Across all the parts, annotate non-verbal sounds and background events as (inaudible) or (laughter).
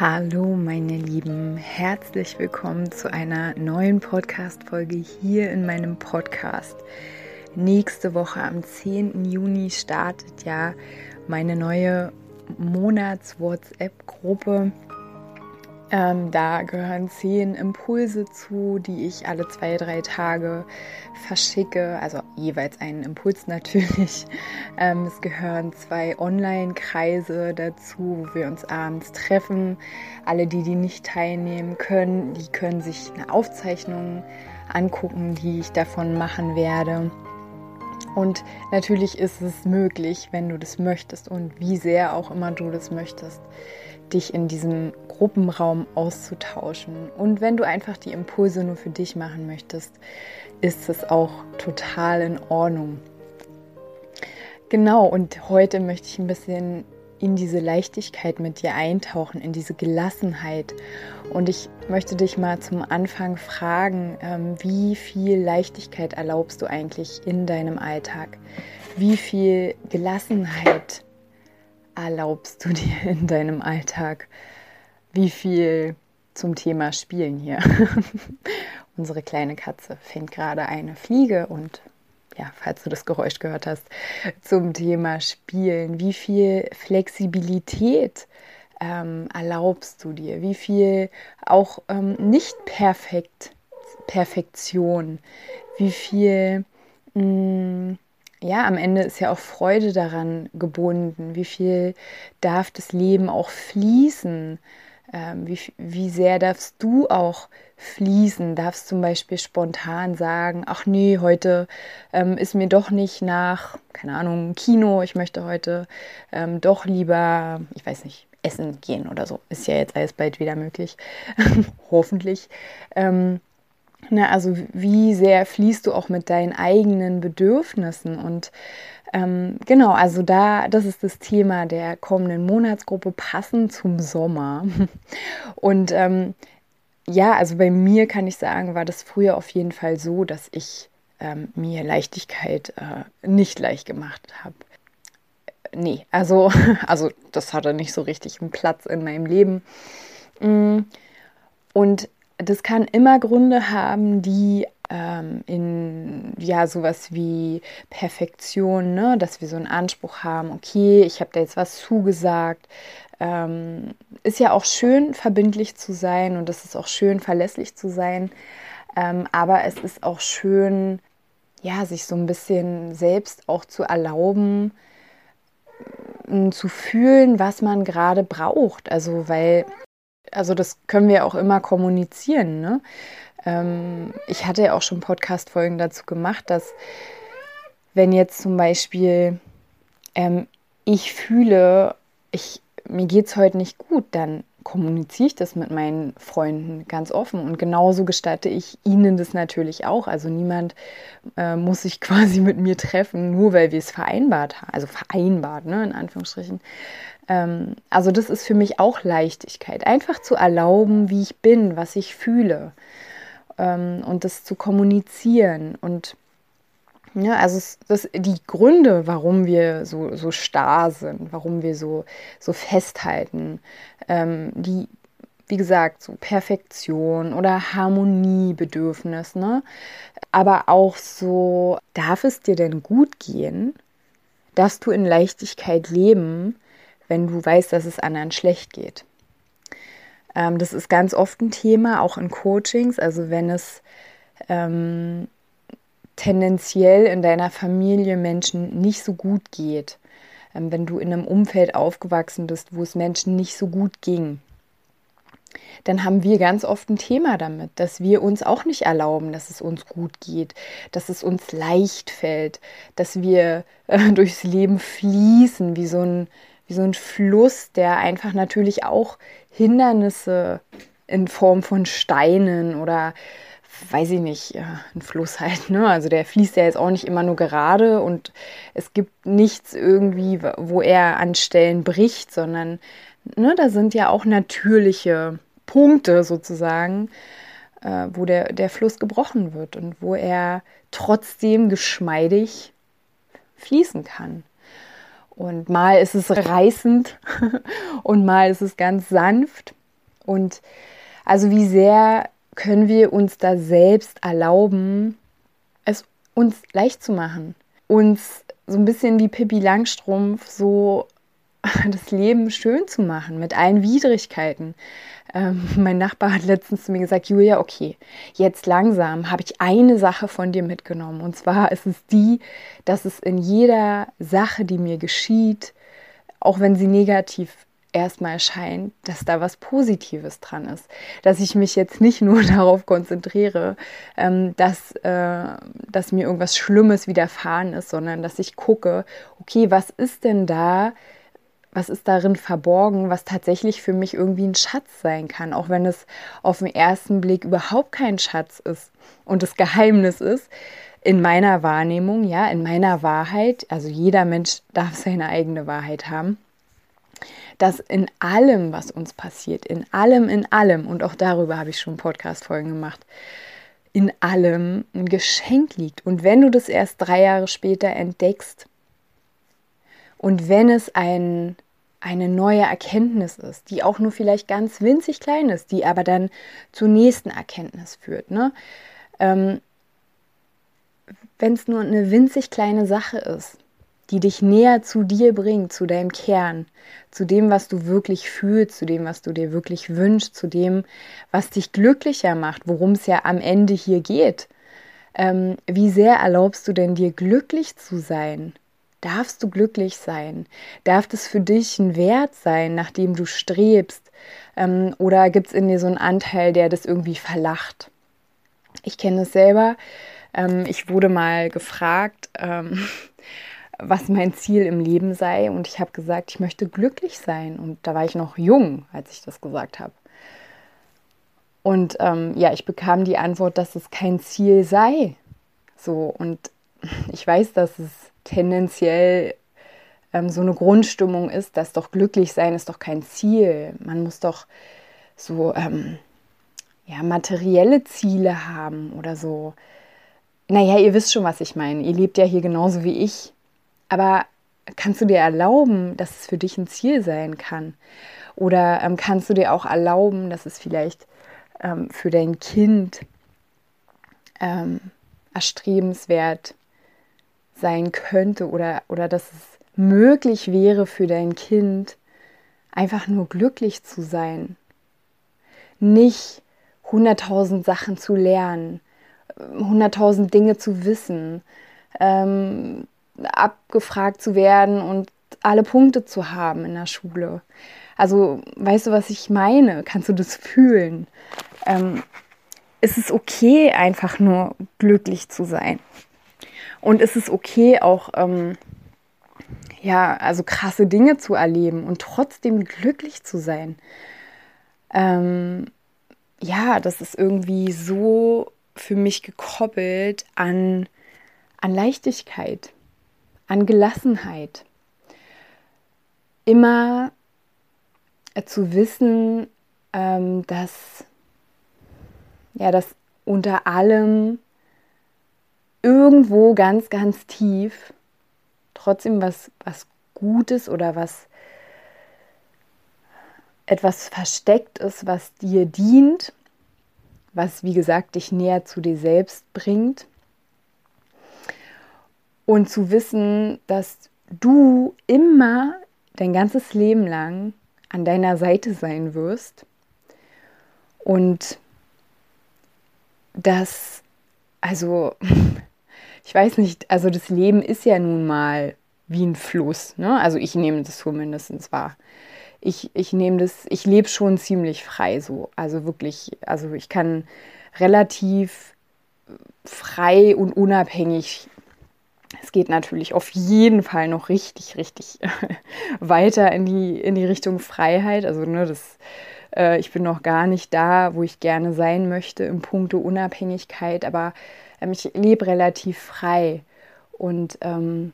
Hallo meine Lieben, herzlich willkommen zu einer neuen Podcast-Folge hier in meinem Podcast. Nächste Woche am 10. Juni startet ja meine neue Monats-WhatsApp-Gruppe ähm, da gehören zehn Impulse zu, die ich alle zwei, drei Tage verschicke. Also jeweils einen Impuls (laughs) natürlich. Ähm, es gehören zwei Online-Kreise dazu, wo wir uns abends treffen. Alle, die, die nicht teilnehmen können, die können sich eine Aufzeichnung angucken, die ich davon machen werde. Und natürlich ist es möglich, wenn du das möchtest und wie sehr auch immer du das möchtest, dich in diesem Gruppenraum auszutauschen. Und wenn du einfach die Impulse nur für dich machen möchtest, ist es auch total in Ordnung. Genau, und heute möchte ich ein bisschen in diese Leichtigkeit mit dir eintauchen, in diese Gelassenheit. Und ich möchte dich mal zum Anfang fragen, ähm, wie viel Leichtigkeit erlaubst du eigentlich in deinem Alltag? Wie viel Gelassenheit erlaubst du dir (laughs) in deinem Alltag? Wie viel zum Thema Spielen hier? (laughs) Unsere kleine Katze fängt gerade eine Fliege und ja, falls du das Geräusch gehört hast, zum Thema Spielen. Wie viel Flexibilität ähm, erlaubst du dir? Wie viel auch ähm, nicht perfekt, Perfektion? Wie viel mh, mm, ja, am Ende ist ja auch Freude daran gebunden. Wie viel darf das Leben auch fließen? Ähm, wie, wie sehr darfst du auch fließen? Darfst zum Beispiel spontan sagen, ach nee, heute ähm, ist mir doch nicht nach, keine Ahnung, Kino, ich möchte heute ähm, doch lieber, ich weiß nicht, essen gehen oder so. Ist ja jetzt alles bald wieder möglich, (laughs) hoffentlich. Ähm, na, also wie sehr fließt du auch mit deinen eigenen Bedürfnissen und ähm, genau, also da, das ist das Thema der kommenden Monatsgruppe passend zum Sommer. (laughs) Und ähm, ja, also bei mir kann ich sagen, war das früher auf jeden Fall so, dass ich ähm, mir Leichtigkeit äh, nicht leicht gemacht habe. Nee, also, (laughs) also das hatte nicht so richtig einen Platz in meinem Leben. Mm, und das kann immer Gründe haben, die ähm, in ja sowas wie Perfektion, ne? dass wir so einen Anspruch haben, okay, ich habe da jetzt was zugesagt. Ähm, ist ja auch schön, verbindlich zu sein und es ist auch schön, verlässlich zu sein. Ähm, aber es ist auch schön, ja, sich so ein bisschen selbst auch zu erlauben, zu fühlen, was man gerade braucht. Also, weil also das können wir auch immer kommunizieren. Ne? Ähm, ich hatte ja auch schon Podcast-Folgen dazu gemacht, dass wenn jetzt zum Beispiel ähm, ich fühle, ich, mir geht es heute nicht gut, dann kommuniziere ich das mit meinen Freunden ganz offen. Und genauso gestatte ich ihnen das natürlich auch. Also niemand äh, muss sich (laughs) quasi mit mir treffen, nur weil wir es vereinbart haben. Also vereinbart, ne, in Anführungsstrichen. Ähm, also das ist für mich auch Leichtigkeit. Einfach zu erlauben, wie ich bin, was ich fühle. Ähm, und das zu kommunizieren. Und ja, also es, das, die Gründe, warum wir so, so starr sind, warum wir so, so festhalten, ähm, die, wie gesagt, so Perfektion oder Harmoniebedürfnis, ne? Aber auch so, darf es dir denn gut gehen? Darfst du in Leichtigkeit leben, wenn du weißt, dass es anderen schlecht geht? Ähm, das ist ganz oft ein Thema, auch in Coachings. Also wenn es ähm, tendenziell in deiner Familie Menschen nicht so gut geht, ähm, wenn du in einem Umfeld aufgewachsen bist, wo es Menschen nicht so gut ging, dann haben wir ganz oft ein Thema damit, dass wir uns auch nicht erlauben, dass es uns gut geht, dass es uns leicht fällt, dass wir äh, (laughs) durchs Leben fließen wie so ein wie so ein Fluss, der einfach natürlich auch Hindernisse in Form von Steinen oder weiß ich nicht, ein Fluss halt, ne? Also der fließt ja jetzt auch nicht immer nur gerade und es gibt nichts irgendwie, wo er an Stellen bricht, sondern ne, da sind ja auch natürliche Punkte sozusagen, äh, wo der, der Fluss gebrochen wird und wo er trotzdem geschmeidig fließen kann. Und mal ist es reißend (laughs) und mal ist es ganz sanft. Und also wie sehr können wir uns da selbst erlauben, es uns leicht zu machen. Uns so ein bisschen wie Pippi Langstrumpf so (laughs) das Leben schön zu machen mit allen Widrigkeiten. Ähm, mein Nachbar hat letztens zu mir gesagt, Julia, okay, jetzt langsam habe ich eine Sache von dir mitgenommen. Und zwar ist es die, dass es in jeder Sache, die mir geschieht, auch wenn sie negativ erstmal erscheint, dass da was Positives dran ist. Dass ich mich jetzt nicht nur (laughs) darauf konzentriere, ähm, dass, äh, dass mir irgendwas Schlimmes widerfahren ist, sondern dass ich gucke, okay, was ist denn da, was ist darin verborgen, was tatsächlich für mich irgendwie ein Schatz sein kann, auch wenn es auf den ersten Blick überhaupt kein Schatz ist und das Geheimnis ist. In meiner Wahrnehmung, ja, in meiner Wahrheit, also jeder Mensch darf (laughs) seine eigene Wahrheit haben, dass in allem, was uns passiert, in allem, in allem, und auch darüber habe ich schon Podcast-Folgen gemacht, in allem ein Geschenk liegt. Und wenn du das erst drei Jahre später entdeckst, und wenn es ein, eine neue Erkenntnis ist, die auch nur vielleicht ganz winzig klein ist, die aber dann zur nächsten Erkenntnis führt, ne? Ähm, wenn es nur eine winzig kleine Sache ist, die dich näher zu dir bringt, zu deinem Kern, zu dem, was du wirklich fühlst, zu dem, was du dir wirklich wünschst, zu dem, was dich glücklicher macht, worum es ja am Ende hier geht. Ähm, wie sehr erlaubst du denn dir glücklich zu sein? Darfst du glücklich sein? Darf das für dich ein Wert sein, nach dem du strebst? Ähm, oder gibt es in dir so einen Anteil, der das irgendwie verlacht? Ich kenne es selber. Ähm, ich wurde mal gefragt, ähm, (laughs) was mein Ziel im Leben sei. Und ich habe gesagt, ich möchte glücklich sein. Und da war ich noch jung, als ich das gesagt habe. Und ähm, ja, ich bekam die Antwort, dass es kein Ziel sei. So, und ich weiß, dass es tendenziell ähm, so eine Grundstimmung ist, dass doch glücklich sein ist doch kein Ziel. Man muss doch so ähm, ja, materielle Ziele haben oder so. Naja, ihr wisst schon, was ich meine. Ihr lebt ja hier genauso wie ich. Aber kannst du dir erlauben, dass es für dich ein Ziel sein kann? Oder ähm, kannst du dir auch erlauben, dass es vielleicht ähm, für dein Kind ähm, erstrebenswert sein könnte oder, oder dass es möglich wäre für dein Kind, einfach nur glücklich zu sein. Nicht hunderttausend Sachen zu lernen, hunderttausend Dinge zu wissen, ähm, abgefragt zu werden und alle Punkte zu haben in der Schule. Also, weißt du, was ich meine? Kannst du das fühlen? Ähm, ist es okay, einfach nur glücklich zu sein? Und ist es okay, auch ähm, ja, also krasse Dinge zu erleben und trotzdem glücklich zu sein? Ähm, ja, das ist irgendwie so für mich gekoppelt an, an Leichtigkeit an Gelassenheit. Immer äh, zu wissen, ähm, dass, ja, dass unter allem irgendwo ganz, ganz tief trotzdem was, was Gutes oder was etwas versteckt ist, was dir dient, was wie gesagt dich näher zu dir selbst bringt. Und zu wissen, dass du immer dein ganzes Leben lang an deiner Seite sein wirst und dass, also, (laughs) ich weiß nicht, also das Leben ist ja nun mal wie ein Fluss, ne? Also ich nehme das zumindest wahr. Ich, ich nehme das, ich lebe schon ziemlich frei so. Also wirklich, also ich kann relativ frei und unabhängig es geht natürlich auf jeden Fall noch richtig, richtig (laughs) weiter in die, in die Richtung Freiheit. Also, ne, das, äh, ich bin noch gar nicht da, wo ich gerne sein möchte im Punkto Unabhängigkeit, aber ich lebe relativ frei. Und ähm,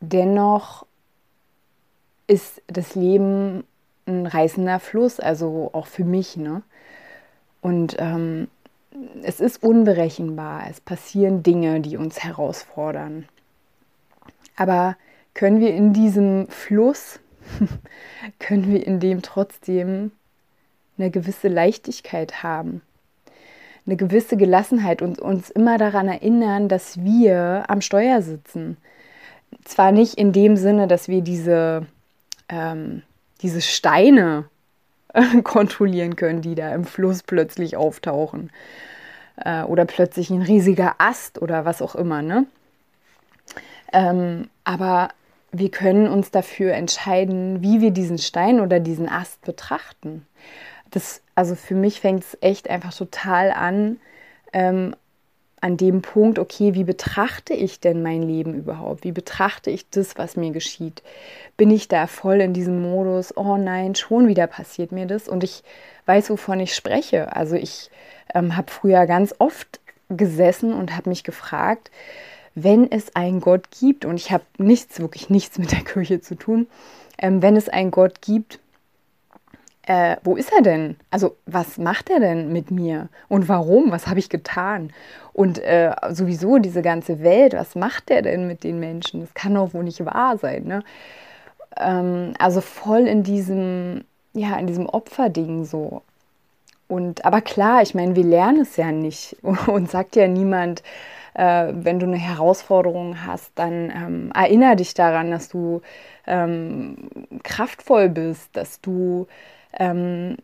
dennoch ist das Leben ein reißender Fluss, also auch für mich. Ne? Und ähm, es ist unberechenbar. Es passieren Dinge, die uns herausfordern. Aber können wir in diesem Fluss, (laughs) können wir in dem trotzdem eine gewisse Leichtigkeit haben, eine gewisse Gelassenheit und uns immer daran erinnern, dass wir am Steuer sitzen. Zwar nicht in dem Sinne, dass wir diese, ähm, diese Steine (laughs) kontrollieren können, die da im Fluss plötzlich auftauchen. Äh, oder plötzlich ein riesiger Ast oder was auch immer. Ne? Ähm, aber wir können uns dafür entscheiden, wie wir diesen Stein oder diesen Ast betrachten. Das, also für mich fängt es echt einfach total an, ähm, an dem Punkt, okay, wie betrachte ich denn mein Leben überhaupt? Wie betrachte ich das, was mir geschieht? Bin ich da voll in diesem Modus, oh nein, schon wieder passiert mir das und ich weiß, wovon ich spreche. Also ich ähm, habe früher ganz oft gesessen und habe mich gefragt, wenn es einen Gott gibt, und ich habe nichts, wirklich nichts mit der Kirche zu tun, ähm, wenn es einen Gott gibt, äh, wo ist er denn? Also was macht er denn mit mir? Und warum? Was habe ich getan? Und äh, sowieso diese ganze Welt, was macht er denn mit den Menschen? Das kann doch wohl nicht wahr sein. Ne? Ähm, also voll in diesem, ja, in diesem Opferding so. Und aber klar, ich meine, wir lernen es ja nicht (laughs) und sagt ja niemand, äh, wenn du eine Herausforderung hast, dann ähm, erinnere dich daran, dass du ähm, kraftvoll bist, dass du ähm,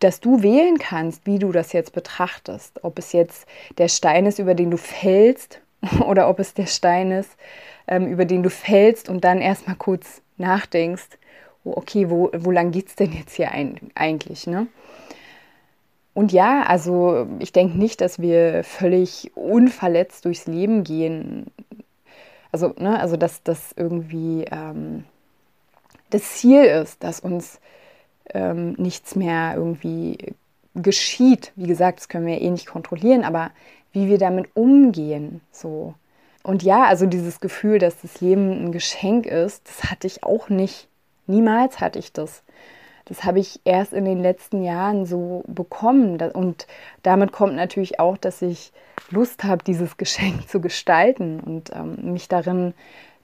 dass du wählen kannst, wie du das jetzt betrachtest. Ob es jetzt der Stein ist, über den du fällst, (laughs) oder ob es der Stein ist, ähm, über den du fällst und dann erstmal kurz nachdenkst, oh, okay, wo, wo lang geht es denn jetzt hier ein, eigentlich? Ne? Und ja, also ich denke nicht, dass wir völlig unverletzt durchs Leben gehen. Also, ne, also dass das irgendwie ähm, das Ziel ist, dass uns ähm, nichts mehr irgendwie geschieht. Wie gesagt, das können wir eh nicht kontrollieren, aber wie wir damit umgehen, so. Und ja, also dieses Gefühl, dass das Leben ein Geschenk ist, das hatte ich auch nicht. Niemals hatte ich das. Das habe ich erst in den letzten Jahren so bekommen. Und damit kommt natürlich auch, dass ich Lust habe, dieses (laughs) Geschenk zu gestalten und ähm, mich darin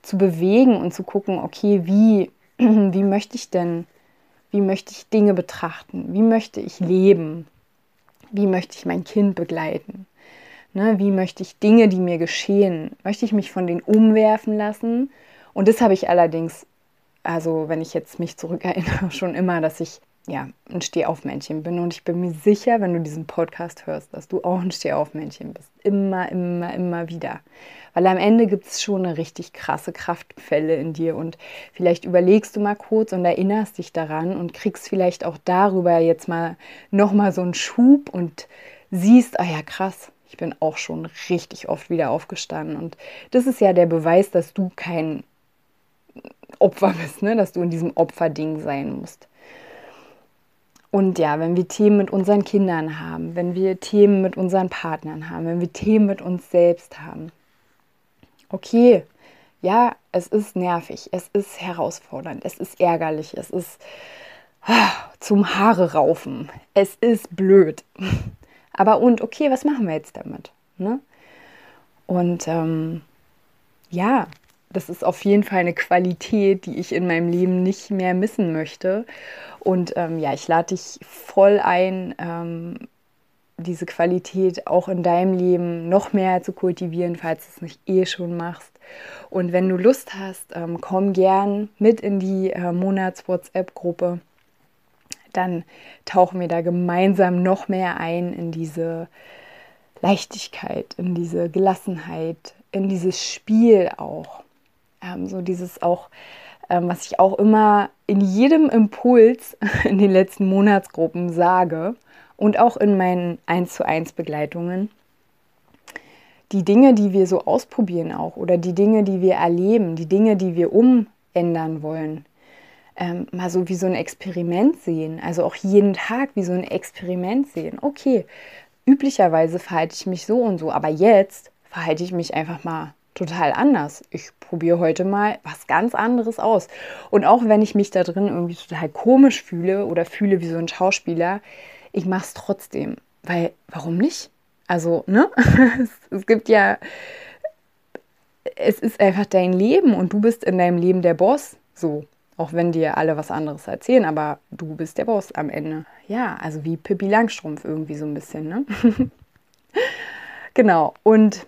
zu bewegen und zu gucken, okay, wie, (clears throat) wie möchte ich denn wie möchte ich Dinge betrachten? Wie möchte ich leben? Wie möchte ich mein Kind begleiten? Ne, wie möchte ich Dinge, die mir geschehen, möchte ich mich von denen umwerfen lassen? Und das habe ich allerdings, also wenn ich jetzt mich zurückerinnere, (laughs) schon immer, dass ich ja, ein Stehaufmännchen bin. Und ich bin mir sicher, wenn du diesen Podcast hörst, dass du auch ein Stehaufmännchen bist. Immer, immer, immer wieder. Weil am Ende gibt es schon eine richtig krasse Kraftquelle in dir. Und vielleicht überlegst du mal kurz und erinnerst dich daran und kriegst vielleicht auch darüber jetzt mal nochmal so einen Schub und siehst, ah ja, krass, ich bin auch schon richtig oft wieder aufgestanden. Und das ist ja der Beweis, dass du kein Opfer bist, ne? dass du in diesem Opferding sein musst. Und ja, wenn wir Themen mit unseren Kindern haben, wenn wir Themen mit unseren Partnern haben, wenn wir Themen mit uns selbst haben, okay, ja, es ist nervig, es ist herausfordernd, es ist ärgerlich, es ist ah, zum Haare raufen, es ist blöd. (laughs) Aber und, okay, was machen wir jetzt damit? Ne? Und ähm, ja, das ist auf jeden Fall eine Qualität, die ich in meinem Leben nicht mehr missen möchte. Und ähm, ja, ich lade dich voll ein, ähm, diese Qualität auch in deinem Leben noch mehr zu kultivieren, falls du es nicht eh schon machst. Und wenn du Lust hast, ähm, komm gern mit in die äh, Monats-WhatsApp-Gruppe. Dann tauchen wir da gemeinsam noch mehr ein in diese Leichtigkeit, in diese Gelassenheit, in dieses Spiel auch. Ähm, so dieses auch, ähm, was ich auch immer in jedem Impuls (laughs) in den letzten Monatsgruppen sage und auch in meinen 1 zu 1 Begleitungen. die Dinge, die wir so ausprobieren auch oder die Dinge, die wir erleben, die Dinge, die wir umändern wollen, ähm, mal so wie so ein Experiment sehen. Also auch jeden Tag wie so ein Experiment sehen. Okay, üblicherweise verhalte ich mich so und so, aber jetzt verhalte ich mich einfach mal total anders. Ich probiere heute mal was ganz anderes aus. Und auch wenn ich mich da drin irgendwie total komisch fühle oder fühle wie so ein Schauspieler, ich mache es trotzdem. Weil, warum nicht? Also, ne? (laughs) es, es gibt ja, es ist einfach dein Leben und du bist in deinem Leben der Boss. So. Auch wenn dir alle was anderes erzählen, aber du bist der Boss am Ende. Ja, also wie Pippi Langstrumpf irgendwie so ein bisschen, ne? (laughs) genau. Und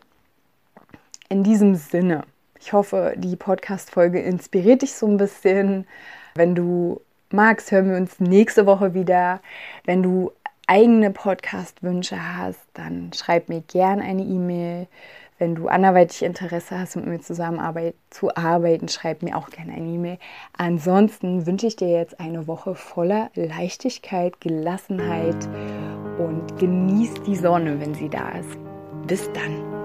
in diesem Sinne, ich hoffe, die Podcast-Folge inspiriert dich so ein bisschen. Wenn du magst, hören wir uns nächste Woche wieder. Wenn du eigene Podcast-Wünsche hast, dann schreib mir gerne eine E-Mail. Wenn du anderweitig Interesse hast, mit mir zusammenarbeit zu arbeiten, schreib mir auch gerne eine E-Mail. Ansonsten wünsche ich dir jetzt eine Woche voller Leichtigkeit, Gelassenheit und genieß die Sonne, wenn sie da ist. Bis dann.